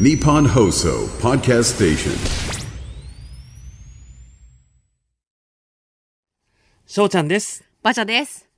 Nippon Hoso Podcast Station. しょうちゃんです。バチャです。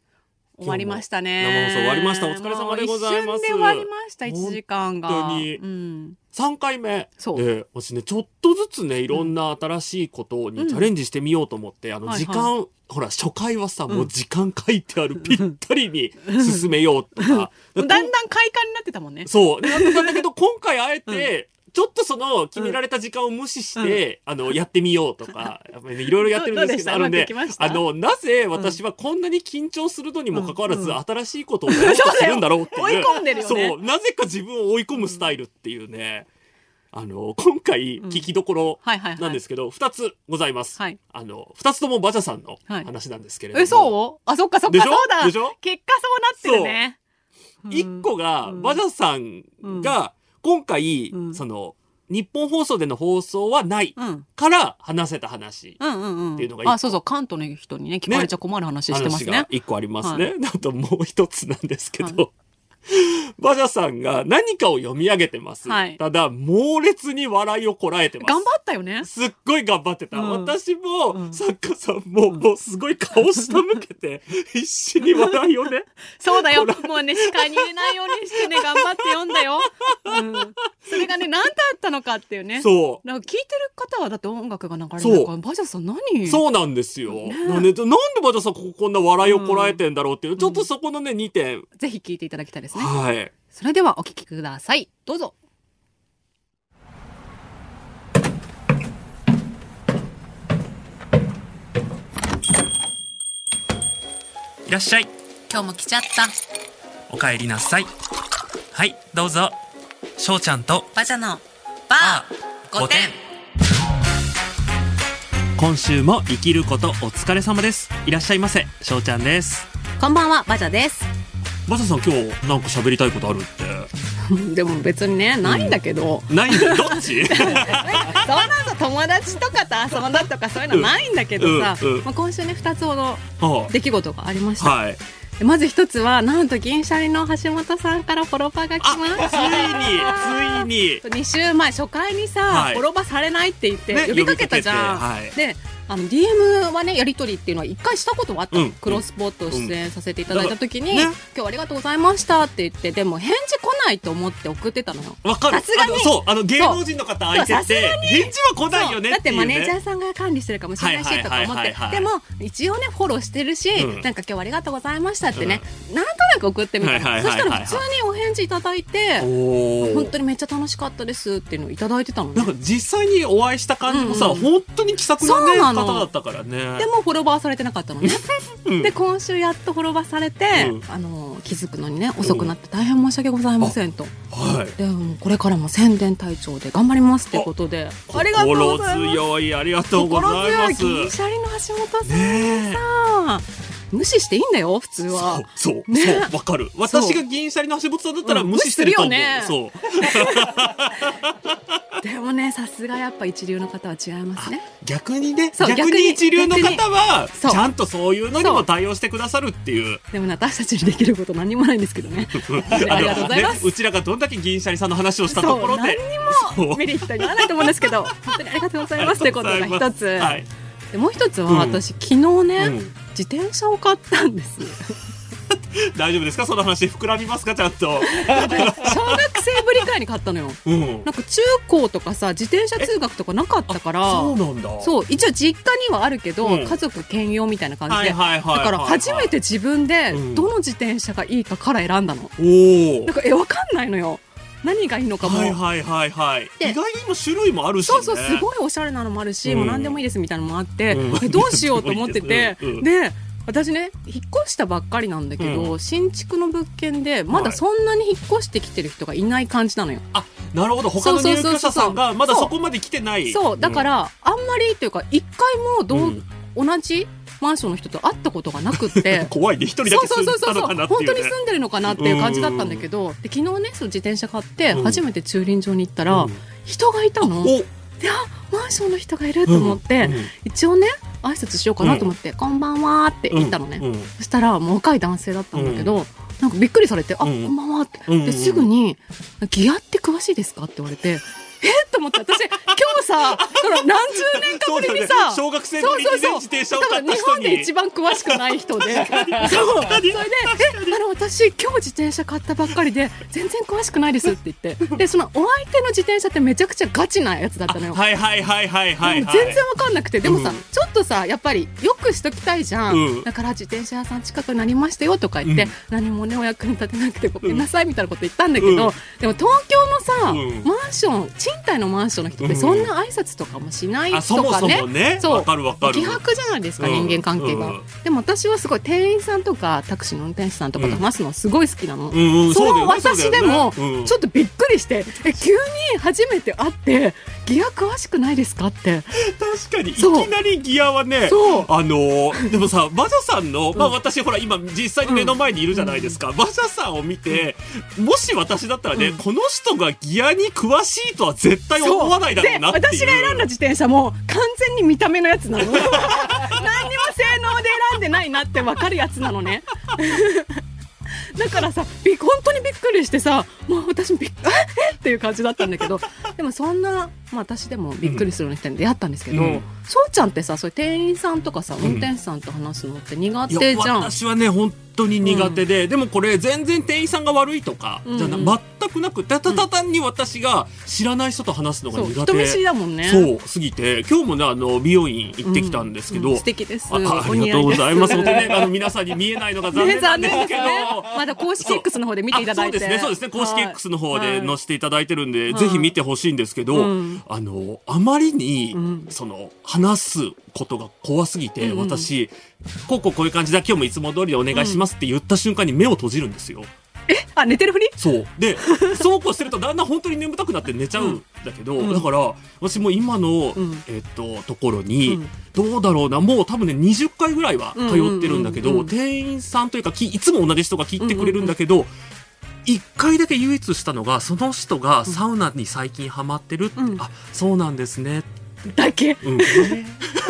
終わりましたね。生放送終わりましたお疲れ様でございます一瞬で終わりました、1時間が。本当にうん。3回目そうで私ねちょっとずつねいろんな新しいことにチャレンジしてみようと思って、あのはいはい時間、ほら初回はさ、ん。もう時間書いてあるぴったりに進めようとか。だんだん快感になってたもんね。そう。でなってたんだけど 今回あえて、ちょっとその決められた時間を無視して、あのやってみようとか いろいろやってるんですけどどうあのねであのなぜ私はこんなに緊張するのにもかかわらず、うん。新しいことをやろうとするんだろうっていう。追い込んでるよね。そう。なぜか自分を追い込むスタイルっていうね、あの今回聞きどころ。なんですけど、二つございます。はいあの、二つともバジャさんのはい話なんですけれども。え、そう？あ、そっかそっか、そうだ。でしょ？結果そうなってるね。一個が、うんバジャさんが、今回、うんその、日本放送での放送はないうん。から話せた話。っていうのがあ、そうそう、関東の人にね、聞かれちゃ困る話してますね。一個ありますね。はあともう一つなんですけど、はバジャさんが何かを読み上げてます。はいただ、猛烈に笑いをこらえてます。頑張ったよね。すっごい頑張ってた。うん私も、うん作家さんも、もうすごい顔下向けて、必死に笑いをね。そうだよ。もうね、視界に入れないようにしてね、頑張って読んだよ。うん。それがね、何だったのかっていうね。そなんか聞いてる方はだって音楽が流れるそうから、バジャさん何？う。そうなんですよ。なんで、なんでバジャさんこここんな笑いをこらえてんだろうっていう、ちょっとそこのね、2点。ぜひ聞いていただきたいですね。はい。それではお聞きください。どうぞ。いらっしゃい。今日も来ちゃった。お帰りなさい。はい、どうぞ。しょうちゃんと、バジャのバー5点。今週も生きることお疲れ様です。いらっしゃいませ。しょうちゃんです。こんばんは、バジャです。バジャさん今日なんか喋りたいことあるって。でも別にね、ないんだけど、ないんだどっち？そんなさ、友達とかと遊んだとかそういうのないんだけどさ、うんうんまあ、今週ね、2つほどは出来事がありました。あはい。でまず一つは、なんと銀シャリの橋本さんからフォロパが来ました。ついに、ついに。2週前初回にさ、はいフォロバされないって言ってね呼びかけたじゃん、呼びかけてであの DM はねやり取りっていうのは一回したことはあった。の、うん。クロスポット出演させていただいた時に、うん。ね。今日はありがとうございましたって言ってでも返事来ないと思って送ってたのよ。わかる。さすがに。あのそう、あの芸能人の方相手って、返事は来ないよねだって。マネージャーさんが管理してるかもしれないしとか思って。でも一応ねフォローしてるし、うん。なんか今日はありがとうございましたってね、なんとなく送ってみたの、はいはいそしたら普通にお返事いただいて本当にめっちゃ楽しかったですっていうのをいただいてたのね。なんか実際にお会いした感じもさ、うんうん。本当に気さくな,、ね、の方だったからね。でもフォロバーされてなかったのね。うんで今週やっとフォロバーされて、うんあの気づくのにね遅くなって大変申し訳ございませんと、はい。でもこれからも宣伝隊長で頑張りますってことでありがとうございます心強い、ありがとうございます。心強い銀シャリの橋本さんね無視していいんだよ普通はそう、ねそう、わかる。私が銀シャリの橋本さんだったらうん無視してると思う。無視するよそう。でもねさすがやっぱ一流の方は違いますね。逆にね、逆に一流の方は、ちゃんとそういうのにも対応してくださるっていう。でもね私たちにできること何もないんですけどね。ありがとうございます、ねうちらがどんだけ銀シャリさんの話をしたところで。何にもメリットにならないと思うんですけど。本当にありがとうございますということが一つ、はい。でもう一つはうん私、昨日ね、うん。自転車を買ったんです 大丈夫ですか？その話。膨らみますか？ちゃんと。小学生ぶりくらいに買ったのよ。うん。なんか中高とかさ自転車通学とかなかったからそうなんだ。そう一応実家にはあるけど、うん。家族兼用みたいな感じで、だから初めて自分でうん。どの自転車がいいかから選んだの、おおなん。かえわかんないのよ。何がいいのかも、はいはいはいはい。で意外にも種類もあるし、ね。そうそうすごいおしゃれなのもあるし、うん。もう何でもいいですみたいなのもあって、うん。えどうしようと思ってて うんうん。で私ね引っ越したばっかりなんだけど、う新築の物件でまだそんなに引っ越してきてる人がいない感じなのよ、あ、なるほど。他の入居者さんがまだそこまで来てない。そう。だから、あんまりっていうか一回もどう、うん。同じマンションの人と会ったことがなくって。怖いね。一人だけ住んでたそうそうそうのかなっていう、本当ね。に住んでるのかなっていう感じだったんだけど、で昨日ねその自転車買ってうん。初めて駐輪場に行ったら、うん。人がいたの、お、であマンションの人がいると思って、うん。うん。一応ね挨拶しようかなと思って「こんばんは」って言ったのね、そしたらもう若い男性だったんだけど、なんかびっくりされて「あ、うんこんばんは」って、ですぐに「ギアって詳しいですか?」って言われて。え？っと思って私今日さその何十年かぶりにさ、ね。小学生の時にね自転車を買った人に。日本で一番詳しくない人で。そう。それで「えあの私今日自転車買ったばっかりで全然詳しくないです」って言って。でそのお相手の自転車ってめちゃくちゃガチなやつだったのよ。はいはいはいはいはいはい。全然わかんなくて。でもさ、うん。ちょっとさやっぱりよくしときたいじゃん、うん。だから自転車屋さん近くになりましたよとか言って、うん。何もねお役に立てなくてごめんなさいみたいなこと言ったんだけど、うん。でも東京のさ、うん。マンション賃貸のマンションの人ってうん。そんな挨拶とかもしないあそもそとかね、もね。そう。わかるわかる。希薄じゃないですか、うん人間関係が、うんでも私はすごい店員さんとかタクシーの運転手さんとかと話すのすごい好きなの、うんうんその私でもちょっとびっくりして、え急に初めて会ってギア詳しくないですかって。確かにいきなりギアはねあのー でもさ馬車さんの、まあ私ほら今実際に目の前にいるじゃないですか、馬車さんを見てもし私だったらね、うん。この人がギアに詳しいとは絶対思わないだろうなって私が選んだ自転車も完全に見た目のやつなの。何にも性能で選んでないなって分かるやつなのねだからさび本当にびっくりしてさもう私もびっ え？えっていう感じだったんだけどでもそんな、まあ、私でもびっくりするような人に出会ったんですけど、うん。そうちゃんってさそういう店員さんとかさ運転手さんと話すのって苦手じゃん、私はね本当に苦手で、でもこれ全然店員さんが悪いとか、うん。うんじゃな全くなくたたた単に私が知らない人と話すのが苦手。人見知りだもんね。そうすぎて今日もねあの美容院行ってきたんですけど、うん。素敵です。ああおりがとうございます。本当にねあの皆さんに見えないのが残ね念なん残ですけど、念ですね。まだ公式 X の方で見ていただいて。あそうですね。そうですね。公式 X の方で載せていただいてるんで、はい。ぜひ見てほしいんですけど、うん。あのあまりに、うん。その話すことが怖すぎて、うんうん。私こうこうこういう感じだ今日もいつも通りでお願いしますって言った瞬間に目を閉じるんですよ。あ寝てるふり？そう。で そうこうしてるとだんだん本当に眠たくなって寝ちゃうんだけど、うん。だから私も今の、うん。えっとところに、うん。どうだろうなもう多分ね20回ぐらいは通ってるんだけど、うんうんうん。うん店員さんというかきいつも同じ人が聞いてくれるんだけど、1回だけ唯一したのがその人がサウナに最近ハマってるって、うん。あそうなんですね、だけ？うん、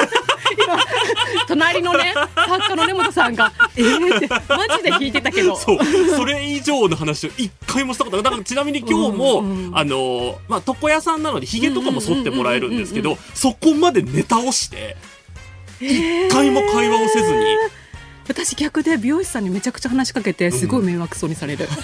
隣のね作家の根本さんが「えー」ってマジで聞いてたけど。そうそれ以上の話を一回もしたことないだからちなみに今日も、うんうんうん。あのまあ床屋さんなのでひげとかも剃ってもらえるんですけどそこまでネタをして一回も会話をせずに。私逆で美容師さんにめちゃくちゃ話しかけてすごい迷惑そうにされる、な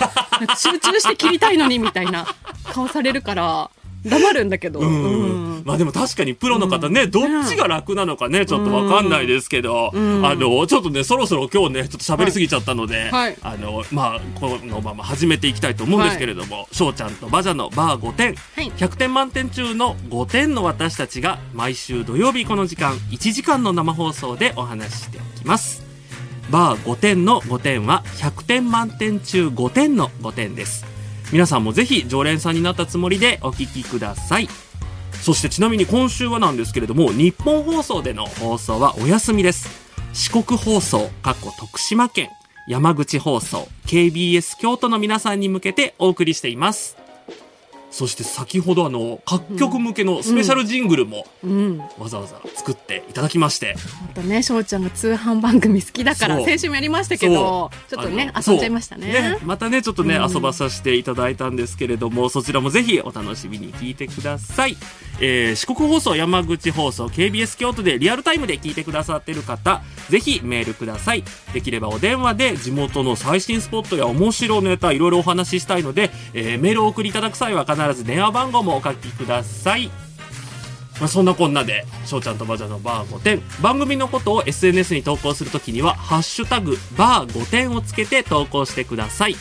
んか集中して切りたいのにみたいな顔されるから黙るんだけど、まあでも確かにプロの方ね、どっちが楽なのかね、ちょっとわかんないですけど、うん。あの、ちょっとね、そろそろ今日ね、ちょっと喋りすぎちゃったので、はい。あの、まあ、このまま始めていきたいと思うんですけれども、翔、ちゃんとバジャのバー5点、はい。100点満点中の5点の私たちが毎週土曜日この時間1時間の生放送でお話ししておきます。バー5点の5点は100点満点中5点の5点です。皆さんもぜひ常連さんになったつもりでお聞きください。そしてちなみに今週はなんですけれども、日本放送での放送はお休みです。四国放送、かっこ徳島県、山口放送、KBS 京都の皆さんに向けてお送りしています。そして先ほどあの、各局向けのスペシャルジングルもうん、わざわざ作っていただきまして、またね翔ちゃんが通販番組好きだから先週もやりましたけどちょっとね遊んじゃいましたね。そう。またねちょっとね、うん。遊ばさせていただいたんですけれどもそちらもぜひお楽しみに聞いてください、えー四国放送山口放送 KBS 京都でリアルタイムで聞いてくださってる方ぜひメールください。できればお電話で地元の最新スポットや面白ネタいろいろお話ししたいので、えーメールをお送りいただく際は必ず電話番号もお書きくださいまあ、そんなこんなで、翔ちゃんとバジャのバー5点。番組のことを SNS に投稿するときには、ハッシュタグ、バー5点をつけて投稿してください。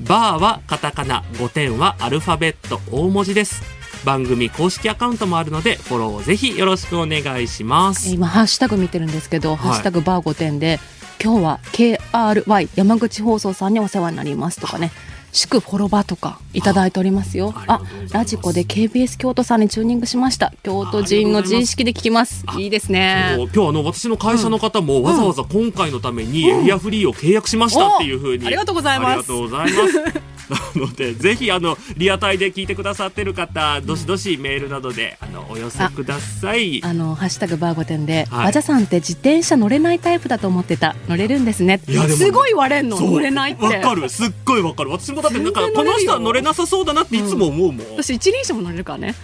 バーはカタカナ、5点はアルファベット大文字です。番組公式アカウントもあるので、フォローをぜひよろしくお願いします。今ハッシュタグ見てるんですけど、ハッシュタグバー5点で今日は KRY 山口放送さんにお世話になりますとかね祝フォロバとかいただいておりますよ。あラジコで KBS 京都さんにチューニングしました。京都人の自意識で聞きます。あいいですね。今日あの私の会社の方もわざわざ今回のためにエリアフリーを契約しましたっていうふうに、ありがとうございます。ありがとうございますなのでぜひあのリアタイで聞いてくださってる方どしどしメールなどであのお寄せください。あのハッシュタグバーゴテンで、はい。バジャさんって自転車乗れないタイプだと思ってた乗れるんですねいやでもすごい言われんの乗れないって。わかる。すっごいわかる。私もだってなんかこの人は乗れなさそうだなっていつも思うもん、乗れない私一輪車も乗れるからね。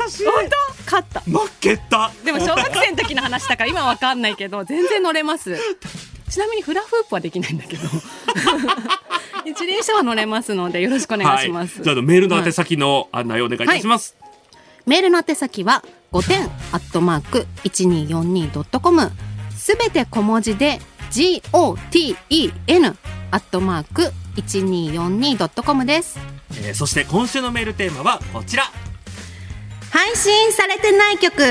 私。本当？勝った。負けた。でも小学生の時の話だから今わかんないけど全然乗れます。ちなみにフラフープはできないんだけど一輪車は乗れますのでよろしくお願いします、はい、じゃああのメールの宛先の案内をお願いいたします、メールの宛先は5点アットマーク 1242.com すべて小文字で GOTEN アットマーク 1242.com です。えーそして今週のメールテーマはこちら。配信されてない曲。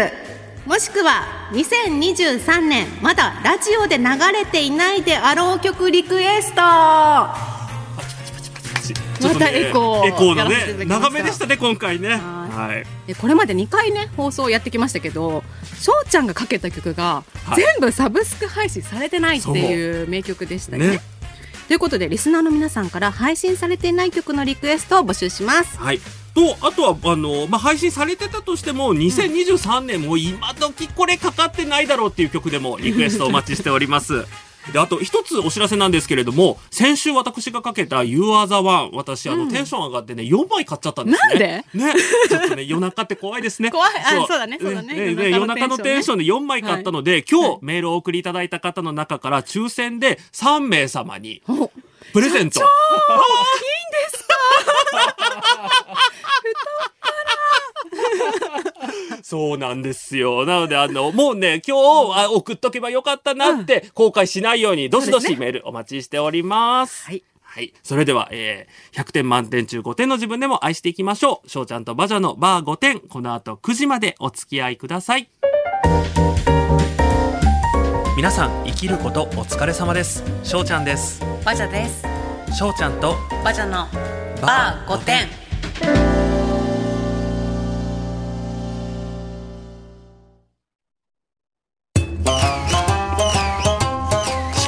もしくは2023年まだラジオで流れていないであろう曲リクエストまたエコーエコーのね長めでしたね今回ね。ははい。えこれまで2回ね放送やってきましたけど翔ちゃんがかけた曲がはい。全部サブスク配信されてないっていう名曲でしたよね。ね。ということでリスナーの皆さんから配信されていない曲のリクエストを募集します。はい。とあとはあの、まあ、配信されてたとしても2023年も今時これかかってないだろうっていう曲でもリクエストお待ちしております。であと一つお知らせなんですけれども先週私がかけた「You are the one」私あの、テンション上がってね4枚買っちゃったんですね。ね。ちょっとね夜中って怖いですね。怖い。あそう。だねそうだね。夜夜中中のテンションで4枚買ったので、今日メールをお送りいただいた方の中から抽選で3名様におプレゼント。そうなんですよ。なので、あの、もうね、今日、あ送っとけばよかったなって、後悔しないように、どしどしメールお待ちしております。はい。はい。それでは、えー、100点満点中5点の自分でも愛していきましょう。翔ちゃんとバジャのバー5点、この後9時までお付き合いください。皆さん、生きることお疲れ様です。翔ちゃんです。バジャです。翔ちゃんとバジャのバー5点。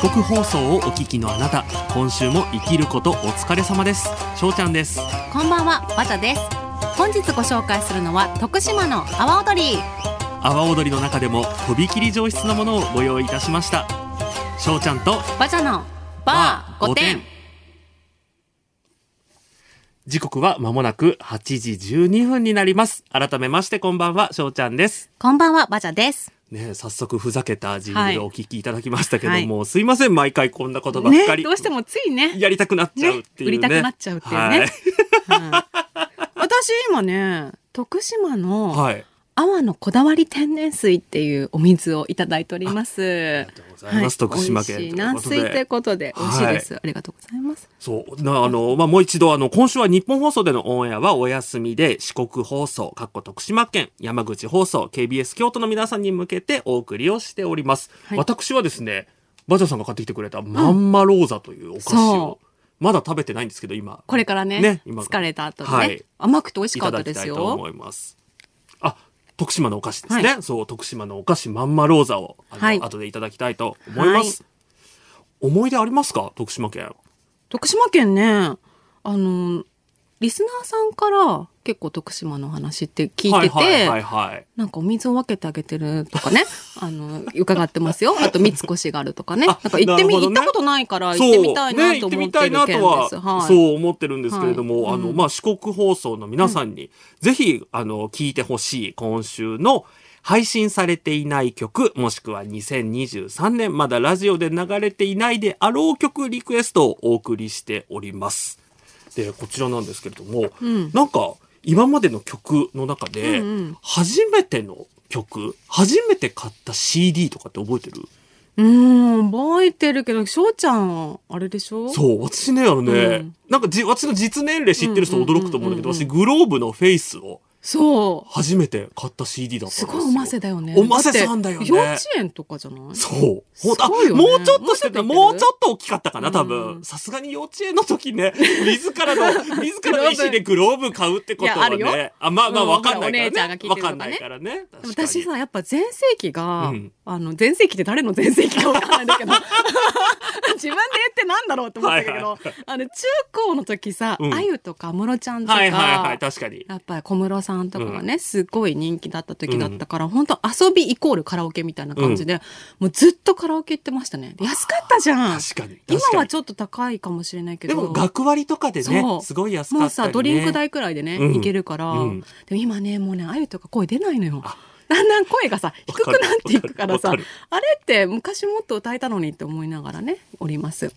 四国放送をお聞きのあなた今週も生きることお疲れ様です翔ちゃんですこんばんは、バジャです。本日ご紹介するのは徳島の阿波踊り。阿波踊りの中でもとびきり上質なものをご用意いたしました翔ちゃんとバジャのバー5点。時刻は間もなく8時12分になります改めましてこんばんは翔ちゃんですこんばんは、バジャです。ね早速ふざけたジングはい。ルをお聞きいただきましたけどはい。も、すいません毎回こんなことばっかね、り、どうしてもついね。やりたくなっちゃうっていうね。ね売りたくなっちゃうっていうね。はい。はい。私今ね、徳島のはい阿波のこだわり天然水っていうお水をいただいております。ありがとうございます徳島県という軟水ということで美味しいです。ありがとうございます。そう。なあの、まあ、もう一度、あの、今週は日本放送でのオンエアはお休みで、四国放送、かっこ徳島県、山口放送、KBS 京都の皆さんに向けてお送りをしております。はい私はですね、バジャさんが買ってきてくれたまんまローザというお菓子を、そまだ食べてないんですけど、今、これからね、ね今疲れた後でね、はい甘くて美味しいただきかったですよ。たいと思います。あ、徳島のお菓子ですね。そう、徳島のお菓子まんまローザを、あの、はい後でいただきたいと思います。思い出ありますか？徳島県。徳島県ね、あの、リスナーさんから結構徳島の話って聞いてて、はいはいはいはい。なんかお水を分けてあげてるとかね、あの、伺ってますよ。あと、三越があるとかね。なあんか行ってみ、ね行ったことないから行ってみたいなと思ってるね、行ってみたいな県とは、い。そう思ってるんですけれども、あの、はいうんまあ、四国放送の皆さんに、ぜひ、あの、聞いてほしい今週の配信されていない曲、もしくは2023年まだラジオで流れていないであろう曲リクエストをお送りしております。で、こちらなんですけれども、うん。なんか、今までの曲の中でうんうん、初めての曲、初めて買った CD とかって覚えてる？うーん、覚えてるけど、翔ちゃん、あれでしょ？そう、私ね、あのね、うん。なんかじ、私の実年齢知ってる人驚くと思うんだけど、うん。うんうんうん私、グローブのフェイスをそう。初めて買った CD だったんですよ。すごいおませだよね。おませさんだよねって幼稚園とかじゃない？そう。ほんとあ、すごいよねもうちょっとしてた、もうちょっといける？もうちょっと大きかったかな、多う分。んさすがに幼稚園の時ね、自らの、自らの意思でグローブ買うってことはいやあるよ。ねあ、まあまあうんわかんないからね。お姉ちゃんが聞いてるとかねわかんないからね。確かに私さ、やっぱ全盛期が、うんああの、全盛期って誰の全盛期かわかんないんだけど、自分で言ってなんだろうって思ったけど、はいはあの、中高の時さ、うんあゆとか、ムロちゃんとか、はいはいはい、確かに。やっぱり小室さんとかがね、すごい人気だった時だったから、本当遊びイコールカラオケみたいな感じで、もうずっとカラオケ行ってましたね。で安かったじゃん。確かに。今はちょっと高いかもしれないけど。でも、学割とかでねすごい安かったり、ね。もうさ、ドリンク代くらいでね、うんいけるから、うんでも今ね、もうね、あゆとか声出ないのよ。だんだん声がさ、低くなっていくからさあれって昔もっと歌えたのにって思いながらね、おります。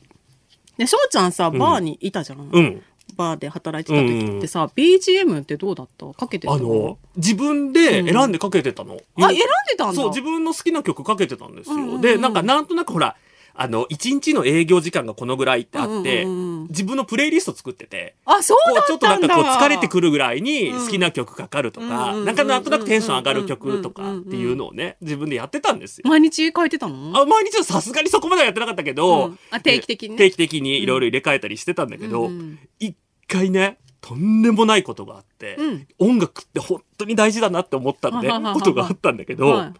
で、翔ちゃんさ、バーにいたじゃん。うん。バーで働いてた時ってさ、BGM ってどうだった？かけてたあの、自分で選んでかけてたの。あ、選んでたんだ。そう、自分の好きな曲かけてたんですよ。うんうんうんで、なんかなんとなくほら、あの、一日の営業時間がこのぐらいってあって、自分のプレイリスト作ってて、あ、そうこうちょっと。なんかこう疲れてくるぐらいに好きな曲かかるとか、なんかなんとなくテンション上がる曲とかっていうのをね、自分でやってたんですよ。毎日書いてたの？あ毎日はさすがにそこまではやってなかったけど、うん。あ定期的に？ね定期的にいろいろ入れ替えたりしてたんだけど、一回ね、とんでもないことがあって、うん。音楽って本当に大事だなって思ったんで、ことがあったんだけど、はい。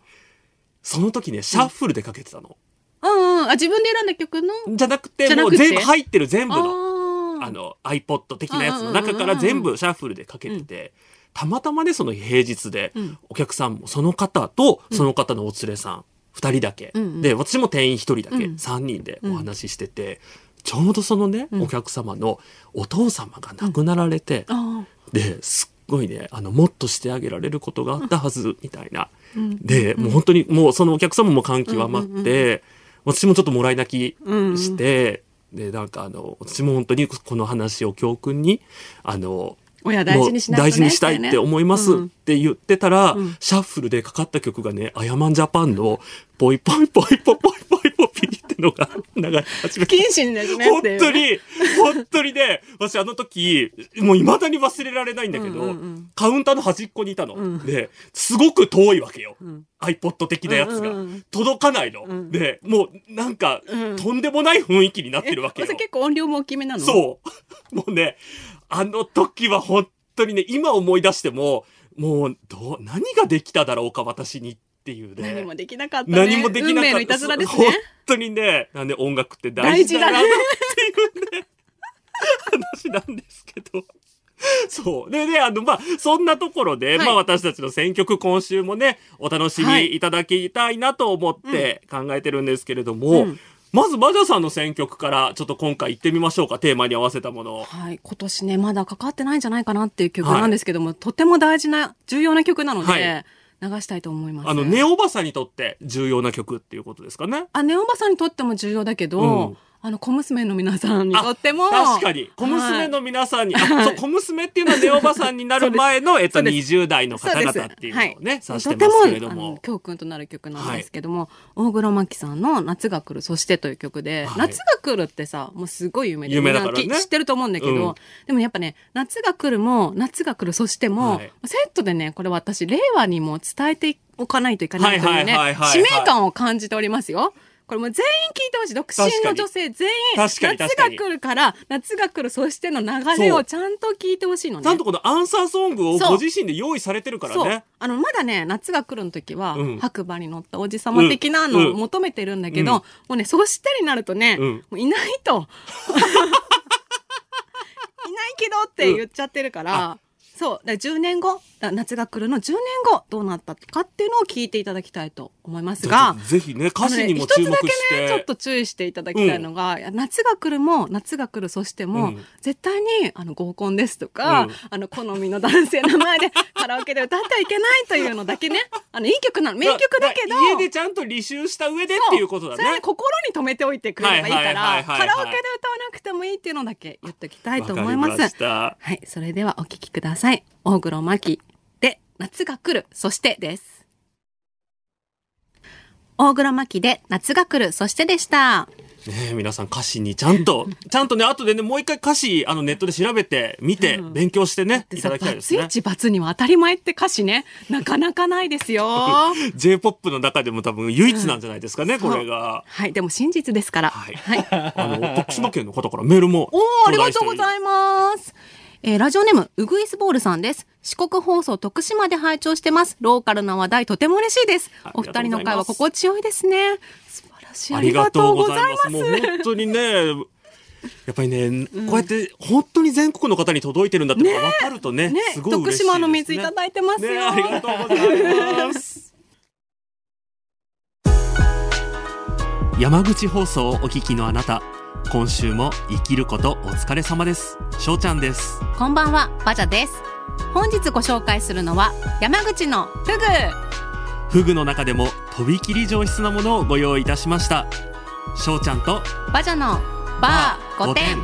その時ね、シャッフルでかけてたの。うんうん。あ、自分で選んだ曲の？じゃなくて、もうじゃなくて？全部入ってる全部の、ああの、iPod 的なやつの中から全部シャッフルでかけてて、たまたまね、その平日でうん、お客さんもその方と、その方のお連れさん、二人だけ、うんうん。で、私も店員一人だけ、うん。三人でお話ししてて、ちょうどそのね、うん。お客様のお父様が亡くなられて、あで、すっごいね、あの、もっとしてあげられることがあったはず、みたいな。うん。で、もう本当に、もうそのお客様も感極まって、私もちょっともらい泣きして、で、なんかあの、私も本当にこの話を教訓に、あの、親大事にしないとね大事にしたいって思いますっうん。て言ってたら、うん。シャッフルでかかった曲がね、アヤマンジャパンの、ポイポイポイポイポイポイポピってのが流れ始めて。謹慎ですね本当に、本当にね、私あの時、もう未だに忘れられないんだけど、うんうんうんカウンターの端っこにいたの。うんで、すごく遠いわけよ。ん iPod 的なやつが。うんうんうん届かないの。んで、もうなんか、うんとんでもない雰囲気になってるわけよ。結構音量も大きめなの？そう。もうね、あの時は本当にね、今思い出しても、もう、どう、何ができただろうか、私にっていうね。何もできなかったね。何もできなかった。運命のいたずらです本ね。当にね、なんで音楽って大事だなっていうね、話なんですけど。そう。でね、あの、まあ、そんなところで、はいまあ、私たちの選曲今週もね、お楽しみいただきたいなと思って考えてるんですけれども、うんまず、バジャさんの選曲から、ちょっと今回行ってみましょうか。テーマに合わせたものを。はい。今年ね、まだかかってないんじゃないかなっていう曲なんですけども、とても大事な、重要な曲なので、はい流したいと思います。あの、ネオバサにとって重要な曲っていうことですかね。あ、ネオバさんにとっても重要だけど、うんあの、小娘の皆さんにとっても。確かに。小娘の皆さんに、あ、そう、小娘っていうのはネオバさんになる前の、えっと、そうです。20代の方々っていうのをね、指してますけれどとてもあのも。教訓となる曲なんですけども、大黒摩季さんの夏が来る、そしてという曲で、はい。夏が来るってさ、もうすごい有名で、有名だからね。知ってると思うんだけど、うん。でもやっぱね、夏が来るも、夏が来る、そしても、はい。セットでね、これ私、令和にも伝えておかないといけないというねはいはいはいはい、使命感を感じておりますよ。これもう全員聞いてほしい。独身の女性全員、夏が来るから、夏が来る、そしての流れをちゃんと聞いてほしいのね。ちゃんとこのアンサーソングをご自身で用意されてるからね。。あの、まだね、夏が来るの時は、うん白馬に乗ったおじさま的なのうんを求めてるんだけど、うんもうね、そしてになるとね、うんもういないと。いないけどって言っちゃってるから、そう。だから10年後、夏が来るの10年後、どうなったかっていうのを聞いていただきたいと思いますが、ぜひね、歌詞にも注目しあのね一つだけね、ちょって。と注意していただきたいのが、夏が来るも、夏が来る、そしても、うん絶対に、あの、合コンですとか、うんあの、好みの男性の前で カラオケで歌ってはいけないというのだけね、あの、いい曲なの、名曲だけど、家でちゃんと履修した上でっていうことだねそれ。心に留めておいてくれればいいから、カラオケで歌わなくてもいいっていうのだけ言っておきたいと思います。わかりました。はい、それではお聴きください。大黒摩季で、夏が来る、そしてです。大黒摩季で、夏が来る、そしてでした。ねえ皆さん歌詞にちゃんと、ちゃんとね、後でね、もう一回歌詞、あの、ネットで調べて、見て、うん勉強してね、いただきたいですね。バツイチバツには当たり前って歌詞ね、なかなかないですよ。J-POP の中でも多分唯一なんじゃないですかね、そうこれが。はい、でも真実ですから。はいはい。あの、徳島県の方からメールも。おー、ありがとうごいざいます。えーラジオネーム、ウグイスボールさんです。四国放送徳島で拝聴してます。ローカルな話題とても嬉しいですあ。お二人の会話心地よいですね。素晴らしい。ありがとうございます。もう本当にね、やっぱりね、こうやって本当に全国の方に届いてるんだって分かるとね、ねすごい嬉しいです、ね。徳島の水いただいてますよね、ありがとうございます。山口放送をお聞きのあなた、今週も生きることお疲れ様です。しょうちゃんです。こんばんは、バジャです。本日ご紹介するのは、山口のフグ。フグの中でもとびきり上質なものをご用意いたしました。しょうちゃんとバジャのバー5点。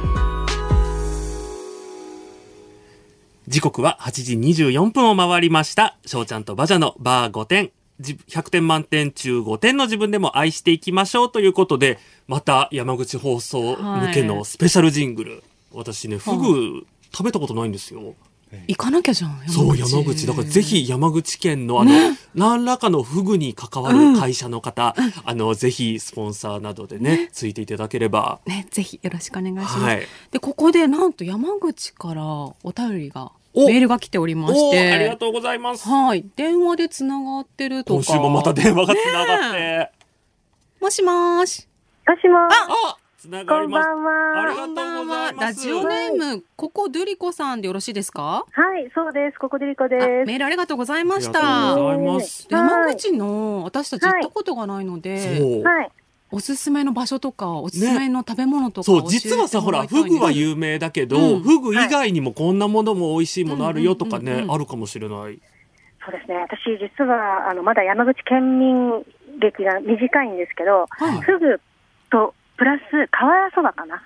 時刻は8時24分を回りました。しょうちゃんとバジャのバー5点。じ100点満点中5点の自分でも愛していきましょうということで、また山口放送向けのスペシャルジングル。私ね、フグ食べたことないんですよ。行かなきゃじゃん。そう、山口。だからぜひ山口県のあの、何らかのフグに関わる会社の方、あの、ぜひスポンサーなどでね、ついていただければ。ね、ぜひよろしくお願いします。はい。で、ここでなんと山口からお便りが、おメールが来ておりましおーありがて。とうございます。はい。電話でつながってるとか。今週もまた電話がつながって。もしもーし。もしもあつながります。こんばんはありがとうございます。ラジオネーム、ここドゥリコさんでよろしいですか？はい、そうです。ここでりこであす。メールありがとうございましありがとうた。ございます。で山口の私たち行ったことがないので、そう。はい。おすすめの場所とか、おすすめの食べ物とか、そう、実はさ、ほら、フグは有名だけど、うんフグ以外にもこんなものも美味しいものあるよとかねうんうんうんう、んあるかもしれない。そうですね。私、実は、あの、まだ山口県民歴が短いんですけど、はいフグと、プラス、瓦そばかな。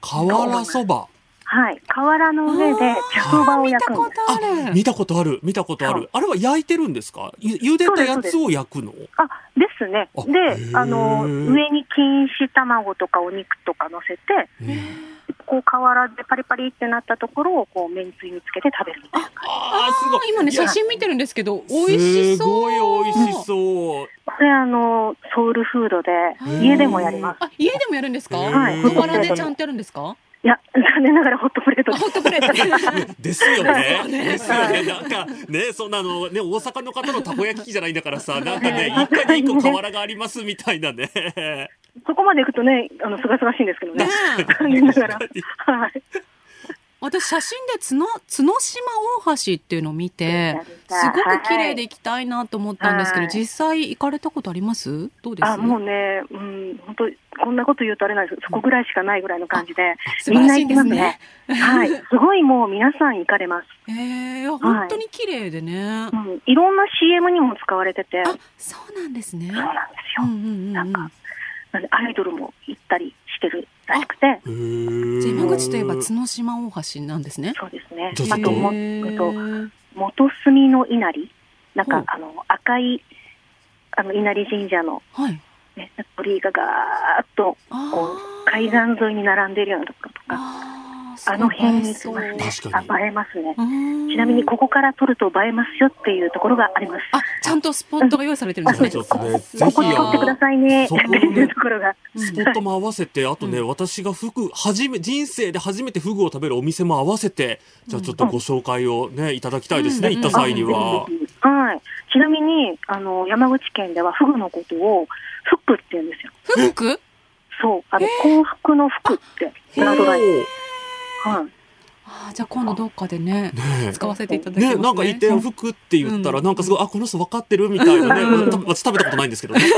瓦そば。はい。瓦の上で茶そばを焼くんです。見たことある。見たことある、見たことある。あれは焼いてるんですか？ゆ茹でたやつを焼くの？あ、ですね。で、ーあの、上に錦糸卵とかお肉とか乗せて、こう、瓦でパリパリってなったところを、こう、めんつゆにつけて食べるみたいな。あー、すごい。今ね、写真見てるんですけど、美味しそう。すごい美味しそう。これ、あの、ソウルフードでー、家でもやります。あ、家でもやるんですか？はい小腹でちゃんとやるんですか？いや、残念ながらホットプレートあ、です。ホットプレートで。ですよね。ですよね。なんか、ね、そんなの、ね、大阪の方のたこ焼き器じゃないんだからさ、なんかね、一家に一個瓦がありますみたいなね。そこまで行くとね、あの、すがすがしいんですけどね。ね残念ながら。はい。私写真で角角島大橋っていうのを見てすごく綺麗で行きたいなと思ったんですけど、はい。実際行かれたことあります？どうです？あ、もうね、うん、本当こんなこと言うとあれなんです。けど、そこぐらいしかないぐらいの感じで、素晴らしいですみんな行ね。き。はい。すごいもう皆さん行かれます。えー、い。や本当に綺麗でね、うん。いろんな CM にも使われてて、あそうなんですね。そうなんですよ。うんうんうんうん。なんかアイドルも行ったりしてるらしくて、じゃあ山口といえば角島大橋なんですね。そうですね。ああとも、と元住の稲荷、なんかあの、赤い、あの、稲荷神社の、はい。ね、鳥居がガーッと、あこう、ー。海岸沿いに並んでいるようなところとか、あの辺にすごい行きますね。あ、映えますね。うんちなみに、ここから撮ると映えますよっていうところがあります。あちゃんとスポットが用意されてるんですねちょっとね、ぜここに撮ってくださいね。そこっていうところが。スポットも合わせて、あとね、私がフグ、初め、人生で初めてフグを食べるお店も合わせて、じゃあちょっとご紹介をね、いただきたいですね、うん行った際には。はい。ちなみに、あの、山口県ではフグのことを、フクって言うんですよ。フック？そう。あの、幸福の福って、ガードライン。はい。あーじゃあ今度どっかでねね使わせていただきますねね、なんか一点服って言ったら、うんなんかすごい、あ、この人分かってるみたいなね。うんた私食べたことないんですけどね。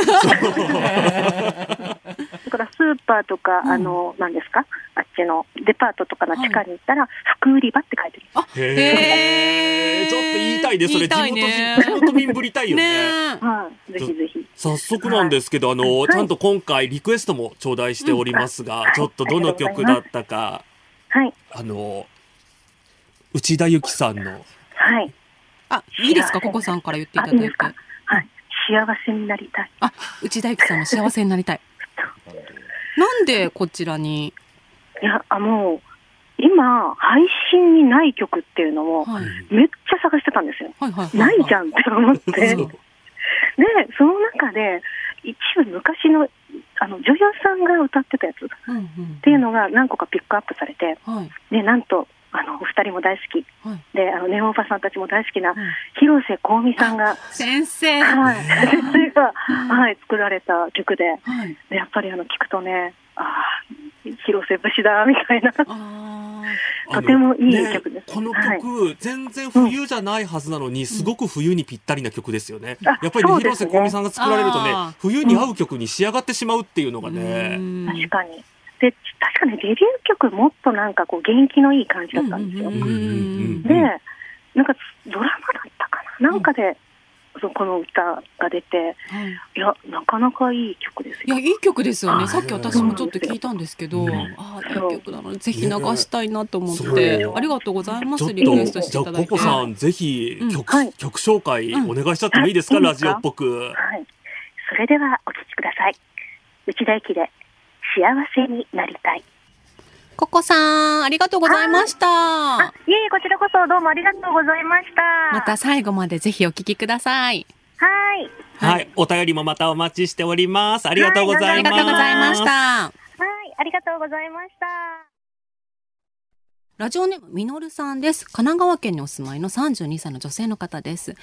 だからスーパーとか、うんあの、なんですか？あっちのデパートとかの地下に行ったら、服売り場って書いてる。あへえ。ちょっと言いたいね、それ。地ね元、地元民ぶりたいよね。ねえはい。ぜひぜひ。早速なんですけど、あの、はいちゃんと今回リクエストも頂戴しておりますが、うんちょっとどの曲だったか、はい。あの、内田有紀さんの、はい。あいいですか？ココさんから言っていあ、ただいていいですか？はい。幸せになりたい。あ内田有紀さんの幸せになりたい なんでこちらに？いや、あの、今、配信にない曲っていうのを、はいめっちゃ探してたんですよ。はいはいはいないじゃんって思って。でその中で、一部昔の、あの、女優さんが歌ってたやつ。っうんうん。ていうのが何個かピックアップされて、はい。で、なんと、あのお二人も大好き、はい。であのネオンパさんたちも大好きな、広瀬香美さんが、先生。はい、先生が、はい、作られた曲で、はい。でやっぱりあの聞くとね、ああ、広瀬節だみたいな、あとてもいいね曲ですこのはい曲、全然冬じゃないはずなのに、すごく冬にぴったりな曲ですよね。あやっぱりね、ね広瀬香美さんが作られるとね冬に合う曲に仕上がってしまうっていうのがあ。ね。確かに。で、確かにデビュー曲もっとなんかこう元気のいい感じだったんですよ。うんうんうんうんで、なんかドラマだったかななんかで、そうこの歌が出て、はいいや、なかなかいい曲ですよ。いや、いい曲ですよね。あさっき私もちょっと聞いたんですけど、うんああ、いい曲なので、ぜひ流したいなと思っねて、ありがとうございます。リクエストしていただいて。ココさん、ぜひうん曲、はい曲紹介うんお願いしちゃってもいいですか、はいラジオっぽく。はい。それではお聴きください。内田有紀で幸せになりたい。ココさん、ありがとうございました。あ、いえいえ、こちらこそどうもありがとうございました。また最後までぜひお聞きください。はい。はい。お便りもまたお待ちしております。ありがとうござありいます。がとうございました。はい、ありがとうございました。ラジオネームみのるさんです。神奈川県にお住まいの32歳の女性の方です。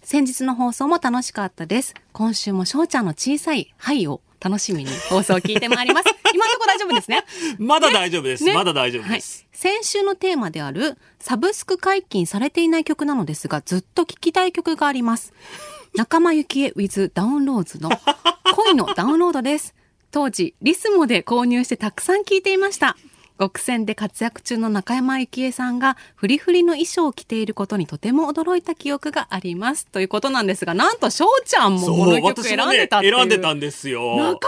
先日の放送も楽しかったです。今週も翔ちゃんの小さいはいを楽しみに放送を聞いてまいります。今のところ大丈夫ですね？まだ大丈夫です。ね？まだ大丈夫はいです。。先週のテーマであるサブスク解禁されていない曲なのですが、ずっと聴きたい曲があります。仲間由紀恵 with ダウンローズの 恋のダウンロードです。当時、リスモで購入してたくさん聴いていました。極戦で活躍中の中山由紀恵さんがフリフリの衣装を着ていることにとても驚いた記憶があります。ということなんですが、なんと翔ちゃんもこの曲選んでたっていう。選んでたんですよ。なかなか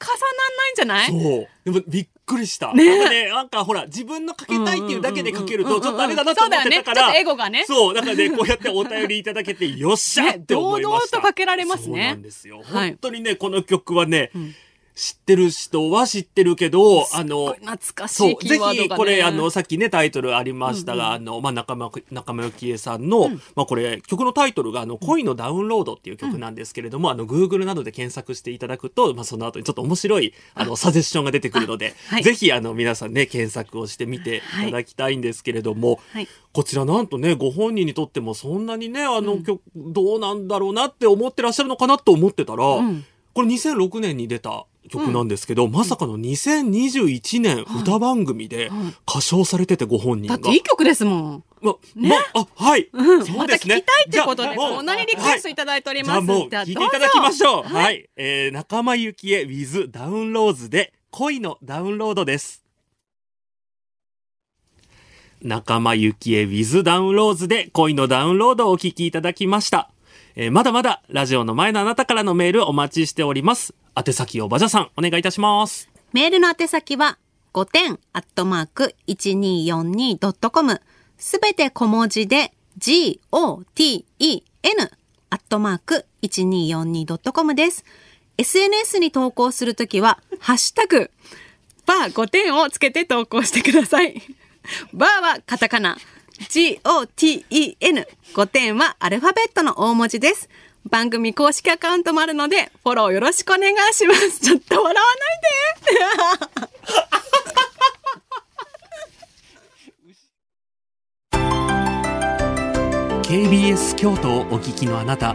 重なんないんじゃない？そう。でもびっくりした。なんかね、なんかほら、自分のかけたいっていうだけでかけると、ちょっとあれだなと思ってたから。そうだよねちょっとエゴがねそう。だからね、こうやってお便りいただけて、よっしゃって思いました。ね堂々とかけられますねそうなんですよ。はい本当にね、この曲はね、ん知ってる人は知ってるけど、あの、懐かしい、キぜーワードが、ね。ひ、これ、あの、さっきね、タイトルありましたが、あの、まあ、中間、中間由紀恵さんの、まあ、これ、曲のタイトルが、あの、恋のダウンロードっていう曲なんですけれども、あの、Google などで検索していただくと、まあ、その後にちょっと面白い、あの、サジェッションが出てくるので、はい。ぜひ、あの、皆さんね、検索をしてみていただきたいんですけれども、はい。こちらなんとね、ご本人にとってもそんなにね、あの曲、どうなんだろうなって思ってらっしゃるのかなと思ってたら、ん。これ2006年に出た曲なんですけど、まさかの2021年歌番組で歌唱されててご本人が。だっていい曲ですもん。ま、ま、あ、はい。うん。そうですね。また聞きたいってことで、こんなにリクエストいただいております。じゃあもう聞いていただきましょう。どぞはい。えー、仲間由紀恵 with ダウンローズで恋のダウンロードです。仲間由紀恵 with ダウンローズで恋のダウンロードをお聞きいただきました。えーまだまだラジオの前のあなたからのメールお待ちしております。宛先をバジャさんお願いいたします。メールの宛先は、5点アットマーク 1242.com すべて小文字で g-o-t-e-n アットマーク 1242.com です。SNS に投稿するときは、ハッシュタグ、バー5点をつけて投稿してください。バーはカタカナ、g-o-t-e-n、5点はアルファベットの大文字です。番組公式アカウントもあるので、フォローよろしくお願いします。ちょっと笑わないで。KBS 京都をお聞きのあなた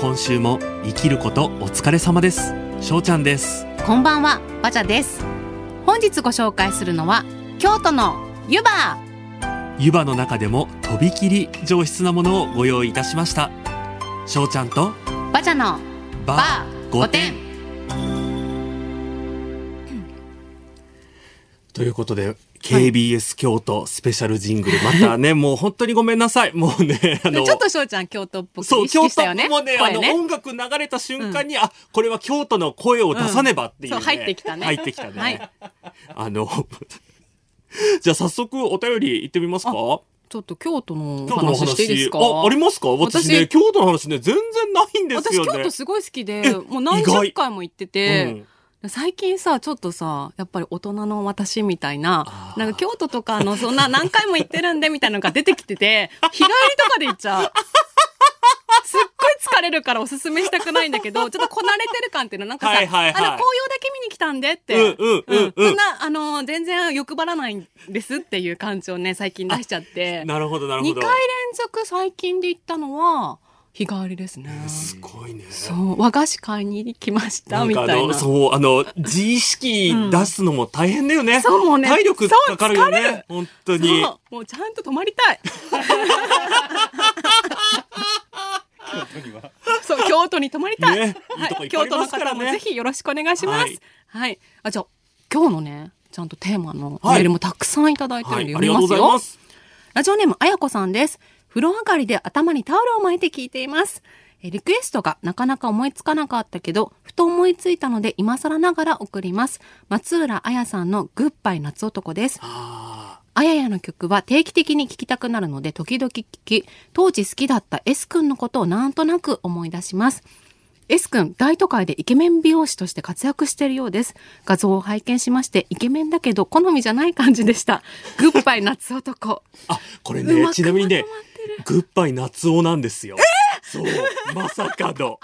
今週も生きることお疲れ様です翔ちゃんですこんばんは、バジャです。本日ご紹介するのは、京都の湯葉。湯葉の中でもとびきり上質なものをご用意いたしました翔ちゃんとバジャのババー5ー5点点。ということで KBS 京都スペシャルジングル。またねもう本当にごめんなさい。もうねあのちょっと翔ちゃん京都っぽくそう、意京都識したよね。もね、あの、音楽流れた瞬間に、あ、これは京都の声を出さねばっていう、ね。うん。そう入ってきたね。入ってきたね。はい。あの、じゃあ早速お便り行ってみますか？ちょっと京都の京都の話していいですか？あ、ありますか？私ね、私京都の話ね、全然ないんです私よね。京都すごい好きでえ、もう何十回も行ってて、最近さ、ちょっとさ、やっぱり大人の私みたいな、なんか京都とかのそんな何回も行ってるんでみたいなのが出てきてて、日帰りとかで行っちゃう。すっごい疲れるからおすすめしたくないんだけど、ちょっとこなれてる感っていうのはなんかさ、はいはいはいあの、紅葉だけ見に来たんでって。うんうんうんうんそんな、あの、全然欲張らないんですっていう感じをね、最近出しちゃって。なるほどなるほ2ど回連続最近で行ったのは、日帰りですね。すごいねそう、和菓子買いに来ました、みたいな。そう、あの、自意識出すのも大変だよね。そうもうね体力かかるよね。本当に。もうちゃんと泊まりたい。そう、京都に泊まりたい。ねいい京都の方もぜひよろしくお願いします。ははいい。あ、じゃあ、今日のね、ちゃんとテーマのはいメールもたくさんいただいてるんで読みますよ。ラジオネームあやこさんです。風呂上がりで頭にタオルを巻いて聞いています。えーリクエストがなかなか思いつかなかったけど、ふと思いついたので今更ながら送ります。松浦彩さんのグッバイ夏男です。ああややの曲は定期的に聴きたくなるので時々聴き、当時好きだった S 君のことをなんとなく思い出します。S 君、大都会でイケメン美容師として活躍しているようです。画像を拝見しまして、イケメンだけど好みじゃない感じでした。グッバイ夏男。あ。あ、これうねちなみにねグッバイ夏男なんですよ。そう、まさかの。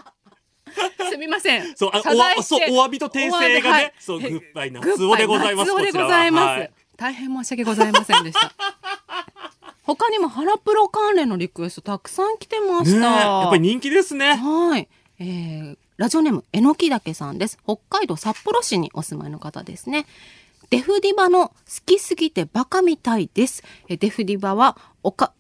すみません。そう、あおわそうお詫びと訂正がお詫びね、そう、グはいッバイ夏男でございます。夏男でございます。はい大変申し訳ございませんでした。他にもハラプロ関連のリクエストたくさん来てました。やっぱり人気ですね。はい。えー、ラジオネーム、えのきだけさんです。北海道札幌市にお住まいの方ですね。デフディバの好きすぎてバカみたいです。えーデフディバは、おか、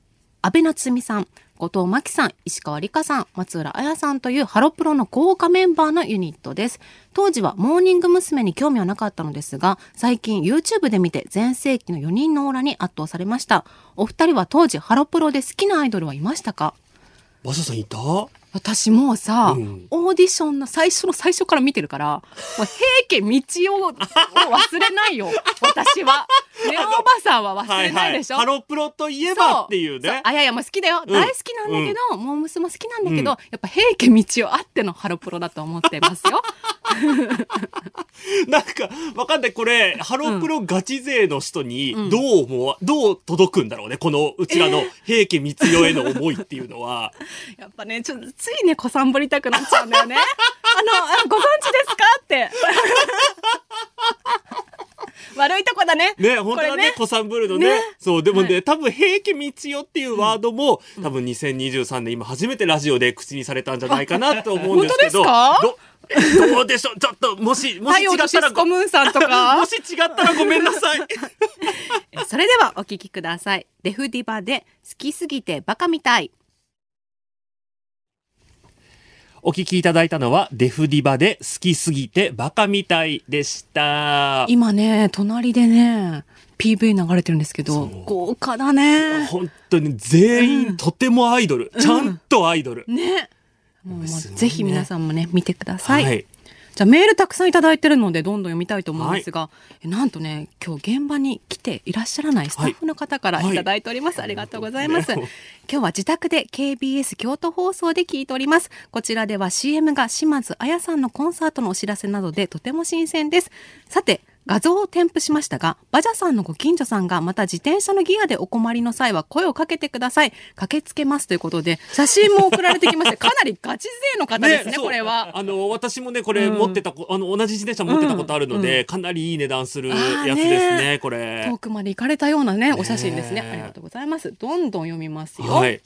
安倍夏美さん、後藤真希さん、石川理香さん、松浦彩さんというハロプロの豪華メンバーのユニットです。当時はモーニング娘。に興味はなかったのですが、最近 YouTube で見て全盛期の4人のオーラに圧倒されました。お二人は当時ハロプロで好きなアイドルはいましたか？バサさんいた？私もうさ、うんオーディションの最初の最初から見てるから、もう平家道夫を忘れないよ、私は。ネオおばさんは忘れないでしょ？ハロプロといえばっていうね。そあ、いやいや、もう好きだよ。うん大好きなんだけど、モームスも好きなんだけど、うんやっぱ平家道夫あってのハロプロだと思ってますよ。なんか、わかんない。これ、ハロプロガチ勢の人にうん、どう思わ、どう届くんだろうね。この、うちらの平家光代への思いっていうのは。やっぱね、ちょっとついね、子さんぶりたくなっちゃうんだよね。あの、あご存知ですか？って。悪いとこだね。ね、本当はね、子さんブルのねねそう、でもね、は多分、平家道代っていうワードも、多分2023年、今初めてラジオで口にされたんじゃないかなと思うんですけど。あ本ど どうでしょう？ちょっと、もし、もし違ったらムーンさんとか も。し違ったらごめんなさい。それではお聞きください。デフディバで好きすぎてバカみたい。お聞きいただいたのは、デフディバで好きすぎてバカみたいでした。今ね、隣でね、PV 流れてるんですけど豪華だね。本当に全員とてもアイドル。ちゃんとアイドル。ね。もうもうぜひ皆さんもね、見てください。はい。じゃあメールたくさんいただいてるのでどんどん読みたいと思うんですが、えなんとね今日現場に来ていらっしゃらないスタッフの方からはい。いただいております、ありがとうございます、ね今日は自宅で KBS 京都放送で聞いております。こちらでは CM が島津彩さんのコンサートのお知らせなどでとても新鮮です。さて画像を添付しましたが、バジャさんのご近所さんがまた自転車のギアでお困りの際は声をかけてください。駆けつけますということで、写真も送られてきまして、かなりガチ勢の方ですね、そうこれは。あの、私もね、これうん持ってたこ、あの、同じ自転車持ってたことあるので、かなりいい値段するやつですね、これ遠。くまで行かれたようなね、お写真ですね。ありがとうございます。どんどん読みますよ。はい。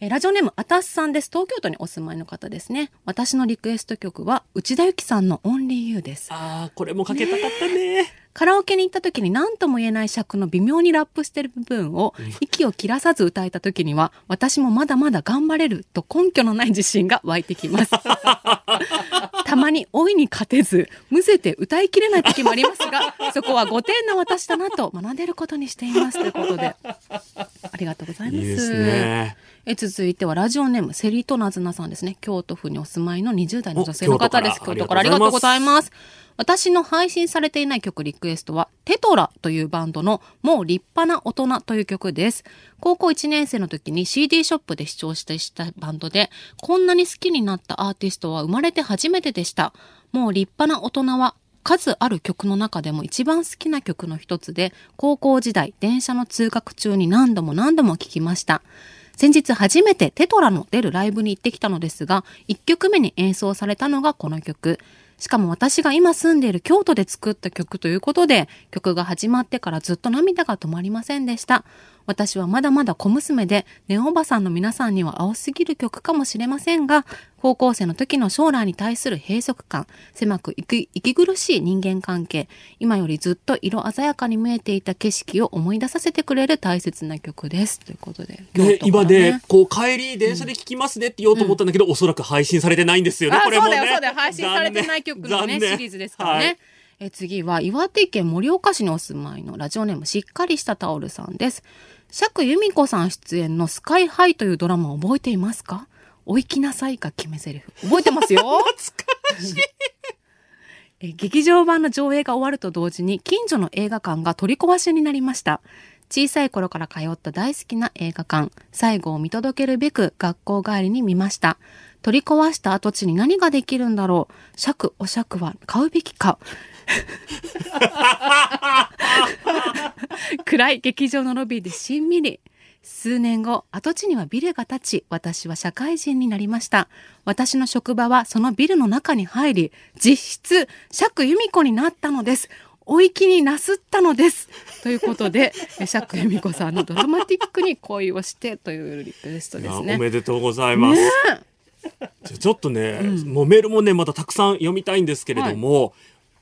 えーラジオネームあたすさんです。東京都にお住まいの方ですね。私のリクエスト曲は内田有紀さんのオンリーユーです。ああ、これもかけたかったね。カラオケに行った時に何とも言えない尺の微妙にラップしてる部分を息を切らさず歌えた時には私もまだまだ頑張れると根拠のない自信が湧いてきます。たまに老いに勝てずむせて歌いきれない時もありますがそこは5点の私だなと学んでることにしていますということでありがとうございます。いいですね。え続いてはラジオネームセリとナズナさんですね。京都府にお住まいの20代の女性の方です。京都から。ありがとうございます。私の配信されていない曲リクエストはテトラというバンドのもう立派な大人という曲です。高校1年生の時に CD ショップで視聴してしたバンドでこんなに好きになったアーティストは生まれて初めてでした。もう立派な大人は数ある曲の中でも一番好きな曲の一つで高校時代電車の通学中に何度も何度も聴きました先日初めてテトラの出るライブに行ってきたのですが、1曲目に演奏されたのがこの曲。しかも私が今住んでいる京都で作った曲ということで、曲が始まってからずっと涙が止まりませんでした。私はまだまだ小娘で、ネオおばさんの皆さんには青すぎる曲かもしれませんが、高校生の時の将来に対する閉塞感、狭く息息苦しい人間関係、今よりずっと色鮮やかに見えていた景色を思い出させてくれる大切な曲です。ということで。京ね、都から今ね、こう帰り電車で聞きますねって言おうと思ったんだけど、おそらく配信されてないんですよね。あこれもね。そうだよ、そうだよ。配信されてない曲のね、シリーズですからね。はいえ次は岩手県盛岡市にお住まいのラジオネームしっかりしたタオルさんです。釈由美子さん出演のスカイハイというドラマを覚えていますか？お行きなさいが決め台詞。覚えてますよ え劇場版の上映が終わると同時に近所の映画館が取り壊しになりました。小さい頃から通った大好きな映画館、最後を見届けるべく学校帰りに見ました。取り壊した跡地に何ができるんだろう尺、お尺は買うべきか。暗い劇場のロビーでしんみり。数年後、跡地にはビルが建ち、私は社会人になりました。私の職場はそのビルの中に入り、実質、釈由美子になったのです。お行きになすったのです。ということで、え 釈由美子さんのドラマティックに恋をしてというリクエストですね。おめでとうございます。じゃちょっとね、もうメールもね、またたくさん読みたいんですけれども、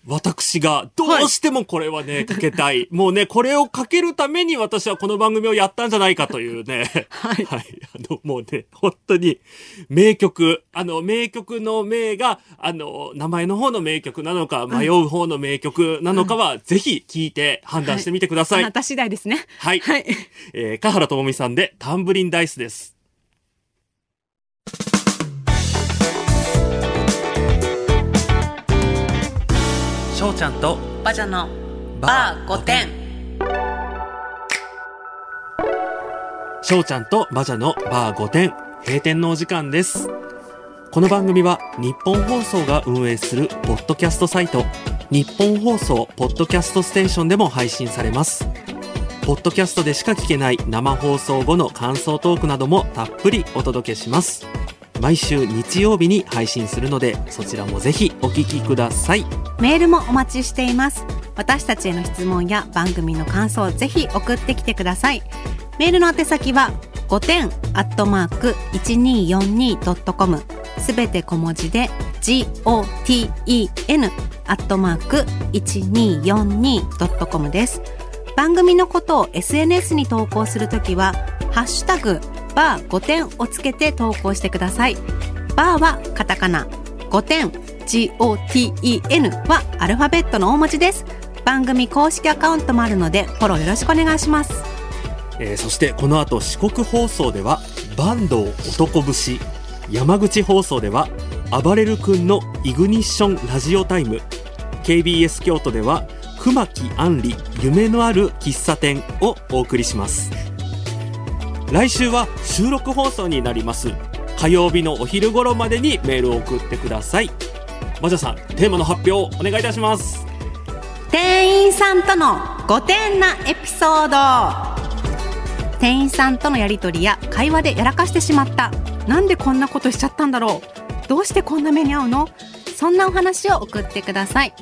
私がどうしてもこれはね、かけたい。もうね、これをかけるために私はこの番組をやったんじゃないかというね。はいあの、もうね、本当に名曲。あの、名曲の名が、あの、名前の方の名曲なのか、迷う方の名曲なのかは、ぜひ聞いて判断してみてください。あなた次第ですね。はい。はい。えー、香原朋美さんでタンブリンダイスです。翔ちゃんとバジャのバー5点。翔ちゃんとバジャのバー5点閉店のお時間です。この番組は日本放送が運営するポッドキャストサイト日本放送ポッドキャストステーションでも配信されます。ポッドキャストでしか聞けない生放送後の感想トークなどもたっぷりお届けします。毎週日曜日に配信するのでそちらもぜひお聞きください。メールもお待ちしています。私たちへの質問や番組の感想をぜひ送ってきてください。メールの宛先は5点アットマーク 1242.com すべて小文字で GOTEN アットマーク 1242.com です。番組のことを SNS に投稿するときは、ハッシュタグ、バー5点をつけて投稿してください。バーはカタカナ、5点、GOTEN はアルファベットの大文字です。番組公式アカウントもあるので、フォローよろしくお願いします。えーそしてこの後四国放送では坂東男節山口放送では暴れる君のイグニッションラジオタイム KBS 京都では熊木杏里夢のある喫茶店をお送りします来週は収録放送になります。火曜日のお昼頃までにメールを送ってください。マジャさんテーマの発表をお願いいたします。店員さんとの5点なエピソード。店員さんとのやりとりや会話でやらかしてしまった。なんでこんなことしちゃったんだろう。どうしてこんな目に遭うの？そんなお話を送ってください。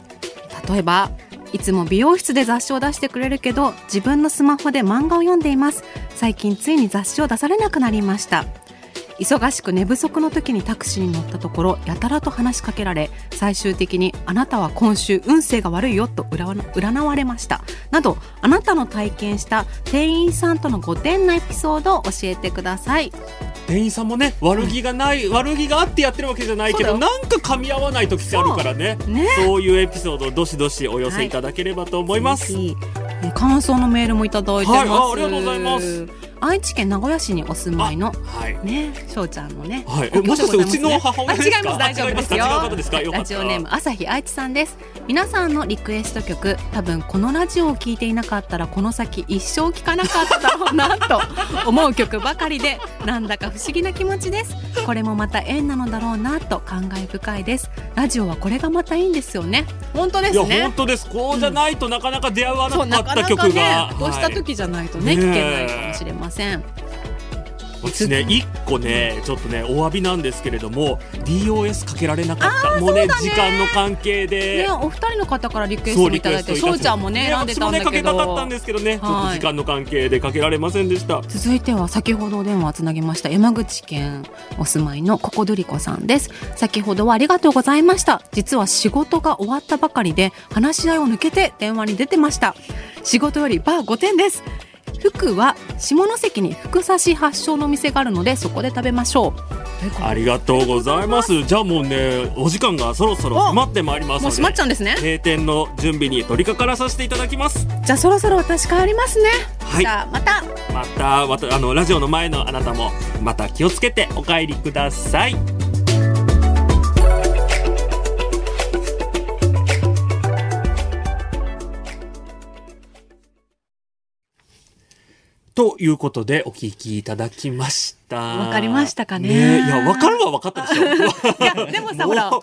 例えばいつも美容室で雑誌を出してくれるけど自分のスマホで漫画を読んでいます。最近ついに雑誌を出されなくなりました。忙しく寝不足の時にタクシーに乗ったところやたらと話しかけられ最終的に「あなたは今週運勢が悪いよ」と占われました。などあなたの体験した店員さんとの5点なエピソードを教えてください。店員さんもね悪気がない、悪気があってやってるわけじゃないけどなんか噛み合わない時あるからね。ね。そういうエピソードをどしどしお寄せいただければと思います、ぜひえ感想のメールもいただいてます、はいあありがとうございます愛知県名古屋市にお住まいのはい。ね翔ちゃんのね。はい。えもしかしてうちの母親ですか？あ違います。大丈夫ですよ。すラジオネーム朝日愛知さんです。皆さんのリクエスト曲多分このラジオを聞いていなかったらこの先一生聴かなかっただろうなと 思う曲ばかりでなんだか不思議な気持ちです。これもまた縁なのだろうなと感慨深いです。ラジオはこれがまたいいんですよね。本当でいやすね本当です。こうじゃないとなかなか出会わなかったなかなかね曲がこうしたはい時じゃないとね、ねえ聞けないかもしれません私ね。一個ねちょっとねお詫びなんですけれども DOS かけられなかったもうね。時間の関係で、ね、お二人の方からリクエスそうトもいただいて。翔ちゃんもね選んでたんだけ私もねかけたかったどんですけどね、ちょっとはい時間の関係でかけられませんでした。続いては先ほどお電話をつなぎました山口県お住まいのココドリコさんです。先ほどはありがとうございました。実は仕事が終わったばかりで話し合いを抜けて電話に出てました。仕事よりバー5点です服は下関に福刺し発祥の店があるのでそこで食べましょう。ありがとうございます。じゃあもうねお時間がそろそろ迫ってまいりますもう閉まっちゃうんですね。閉店の準備に取り掛からさせていただきます。じゃあそろそろ私帰りますね、はい。じゃあまた。またまたあのラジオの前のあなたもまた気をつけてお帰りくださいということでお聞きいただきました。わかりましたかね。いやわかるはわかったでしょ。いやでもさ ほら音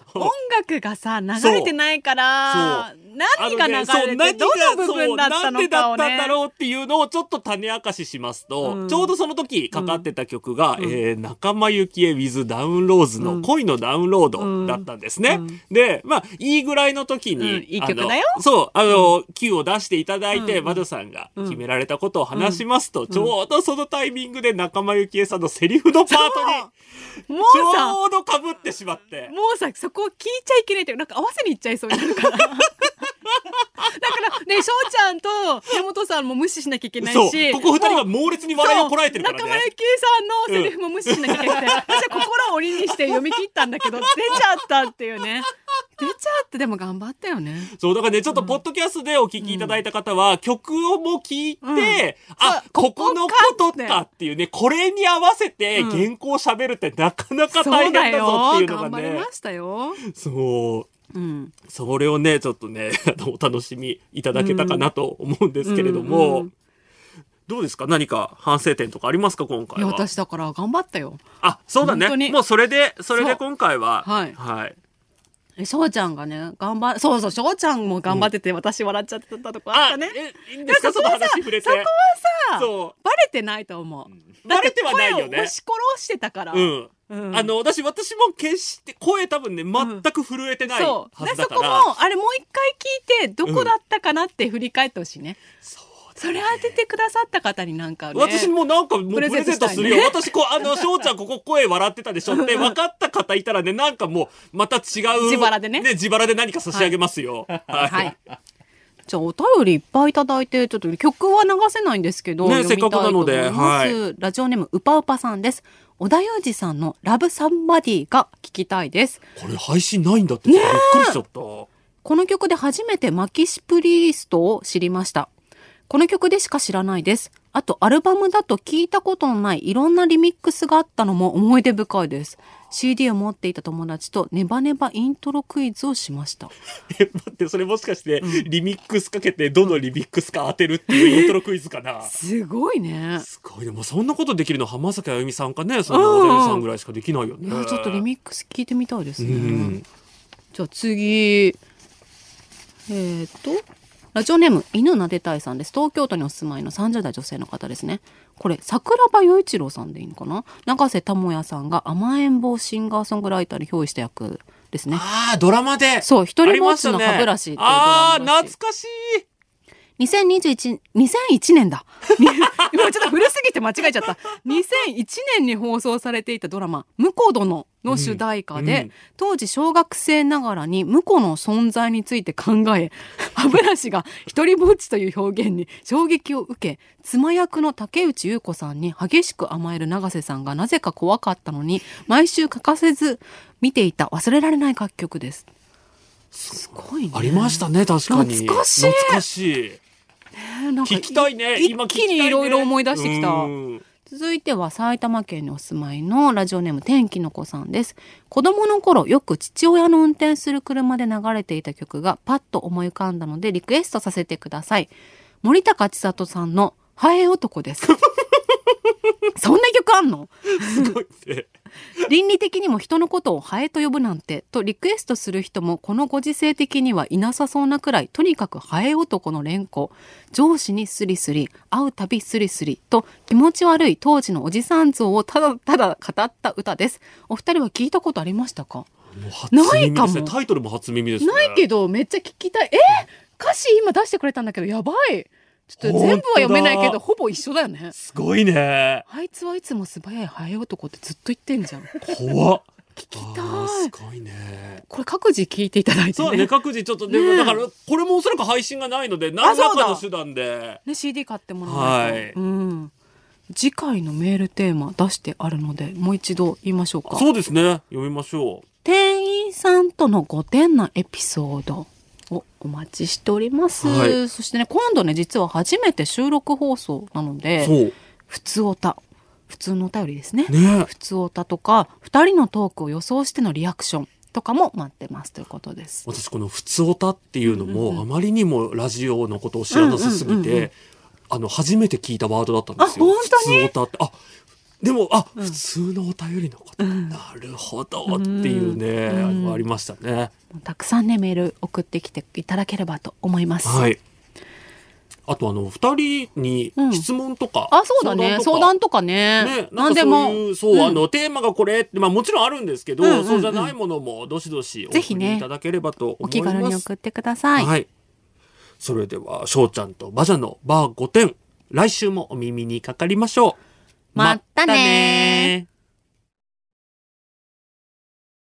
楽がさ流れてないから何が流れて、ねどの部分だったのかをね。そうなんでだったんだろうっていうのをちょっと種明かししますと、うん。ちょうどその時かかってた曲が、うん。えー仲間由紀恵 with ダウンローズのうん。恋のダウンロードだったんですね。うん。で、まあ、いいぐらいの時に、うん。いい曲だよ。そう、あの、Q を出していただいて、うん。バドさんがうん決められたことを話しますと、ちょうどそのタイミングで仲間由紀恵さんのセリフのパートに、もちうさょうど被ってしまって。もうさそこを聞いちゃいけないってなんか合わせにいっちゃいそうになるから ね翔ちゃんと根本さんも無視しなきゃいけないし。ここ二人が猛烈に笑いをこらえてるからね。中村ゆきえさんのセリフも無視しなきゃいけなくて、私は心を鬼にして読み切ったんだけど出ちゃったっていうね。出ちゃってでも頑張ったよね。そう、だからね、ちょっとポッドキャストでお聞きいただいた方は、曲をも聞いて、うん。あここのことかっていうね、これに合わせてうん。原稿喋るってなかなかそ大変だぞっていうのがね。頑張りま。したよ。そう。うん。それをね、ちょっとね、あのお楽しみいただけたかなと思うんですけれども、うんうんどうですか？何か反省点とかありますか？今いや回は。私だから頑張ったよ。あ、そうだね。もうそれで、それで今回は、はい。はい。え翔ちゃんがね頑張そうそう翔ちゃんも頑張ってて、私笑っちゃってたとこあったね。え、いいんですか？その話触れて。そこはさ。バレてないと思う、バレてはないよね。押し殺してたから、うん。うん。あの、私、私も決して、声多分ね、全く震えてないはそそこ。もあれもう一回聞いてどこだったかなって振り返ってほしいね、それ当ててくださった方になんかね私もなんかもうプレゼントするよ。プレゼン私こう、あの、翔ちゃんここ声笑ってたでしょ。って分かった方いたらね、なんかもう、また違う。自腹でね。自腹で何か差し上げますよ。はい。はい。じゃあお便りいっぱいいただいてちょっと曲は流せないんですけど、ね読みたいと思います。せっかくなのでラジオネームうぱうぱさんです小田裕二さんのラブサンバディが聞きたいですこれ配信ないんだって、びっくりしちゃった。この曲で初めてマキシプリリストを知りました。この曲でしか知らないです。あと、アルバムだと聞いたことのないいろんなリミックスがあったのも思い出深いです。CD を持っていた友達とネバネバイントロクイズをしました。え、待って、それもしかして、リミックスかけて、どのリミックスか当てるっていうイントロクイズかな？すごいね。すごいね。もうそんなことできるの浜崎あゆみさんかね、そのモデルさんぐらいしかできないよね。いや、ちょっとリミックス聞いてみたいですうね。ん。じゃあ次。えー、と、ラジオネーム、犬なでたいさんです。東京都にお住まいの30代女性の方ですね。これ、桜庭与一郎さんでいいのかな？永瀬智也さんが甘えん坊シンガーソングライターに憑依した役ですね。ああ、ドラマで。そう、一人ぼっちの歯ブラシっていうドああ、懐かしい。2021、2001年だ。今ちょっと古すぎて間違えちゃった。2001年に放送されていたドラマ、婿殿の主題歌で、うんうん当時小学生ながらに婿の存在について考え、歯ブラシが一人ぼっちという表現に衝撃を受け、妻役の竹内優子さんに激しく甘える永瀬さんがなぜか怖かったのに、毎週欠かせず見ていた忘れられない楽曲です。すごいね。ありましたね、確かに。懐かしい懐かしい。ねなんか聞きたいね。一気にいろいろ思い出してきた。うん続いては埼玉県にお住まいのラジオネーム天気の子さんです。子供の頃よく父親の運転する車で流れていた曲がパッと思い浮かんだのでリクエストさせてください。森高千里さんのハエ男です。そんな曲あんの？すごいね。倫理的にも人のことをハエと呼ぶなんてとリクエストする人もこのご時世的にはいなさそうなくらいとにかくハエ男の連呼。上司にスリスリ会うたびスリスリと気持ち悪い当時のおじさん像をただただ語った歌です。お二人は聞いたことありましたか？ないかも。タイトルも初耳ですね。ないけどめっちゃ聞きたい。え歌詞今出してくれたんだけどやばいちょっと全部は読めないけどほぼ一緒だよね。すごいね。あいつはいつも素早いハエ男ってずっと言ってんじゃん。怖っ。聞きあたーすいごいね。これ各自聞いていただいてね。そうだね、各自ちょっと、でねもだから、これもおそらく配信がないので、何らかの手段で。ね CD 買ってもらはい。うん。次回のメールテーマ出してあるのでもう一度言いましょうか。そうですね。読みましょ店員さんとの5点なエピソードをお待ちしております、はい。そしてね今度ね実は初めて収録放送なのう。でそう。普通おた普通のお便りですね。ね。普通おたとか2人のトークを予想してのリアクションとかも待ってますということです。私この「ふつおた」っていうのも、うんうんうん。あまりにもラジオのことを知らなさすぎて、あの初めて聞いたワードだったんですよ。あ本当に？ふつおたって。あでもあ、うん。普通のお便りのこと、うん。なるほどっていうね、うん。ありましたね。たくさんねメール送ってきていただければと思います、はい。あとあの二人にうん。質問とか、あそうだね。相談とか。ね。ね、なでも。そういう、ん。あの、テーマがこれって、まあもちろんあるんですけど、うんうんうん。そうじゃないものもどしどしおぜひね送りいただければと思います。お気軽に送ってください、はい。それでは、しょうちゃんとバジャのバー5点、来週もお耳にかかりましょう。まったね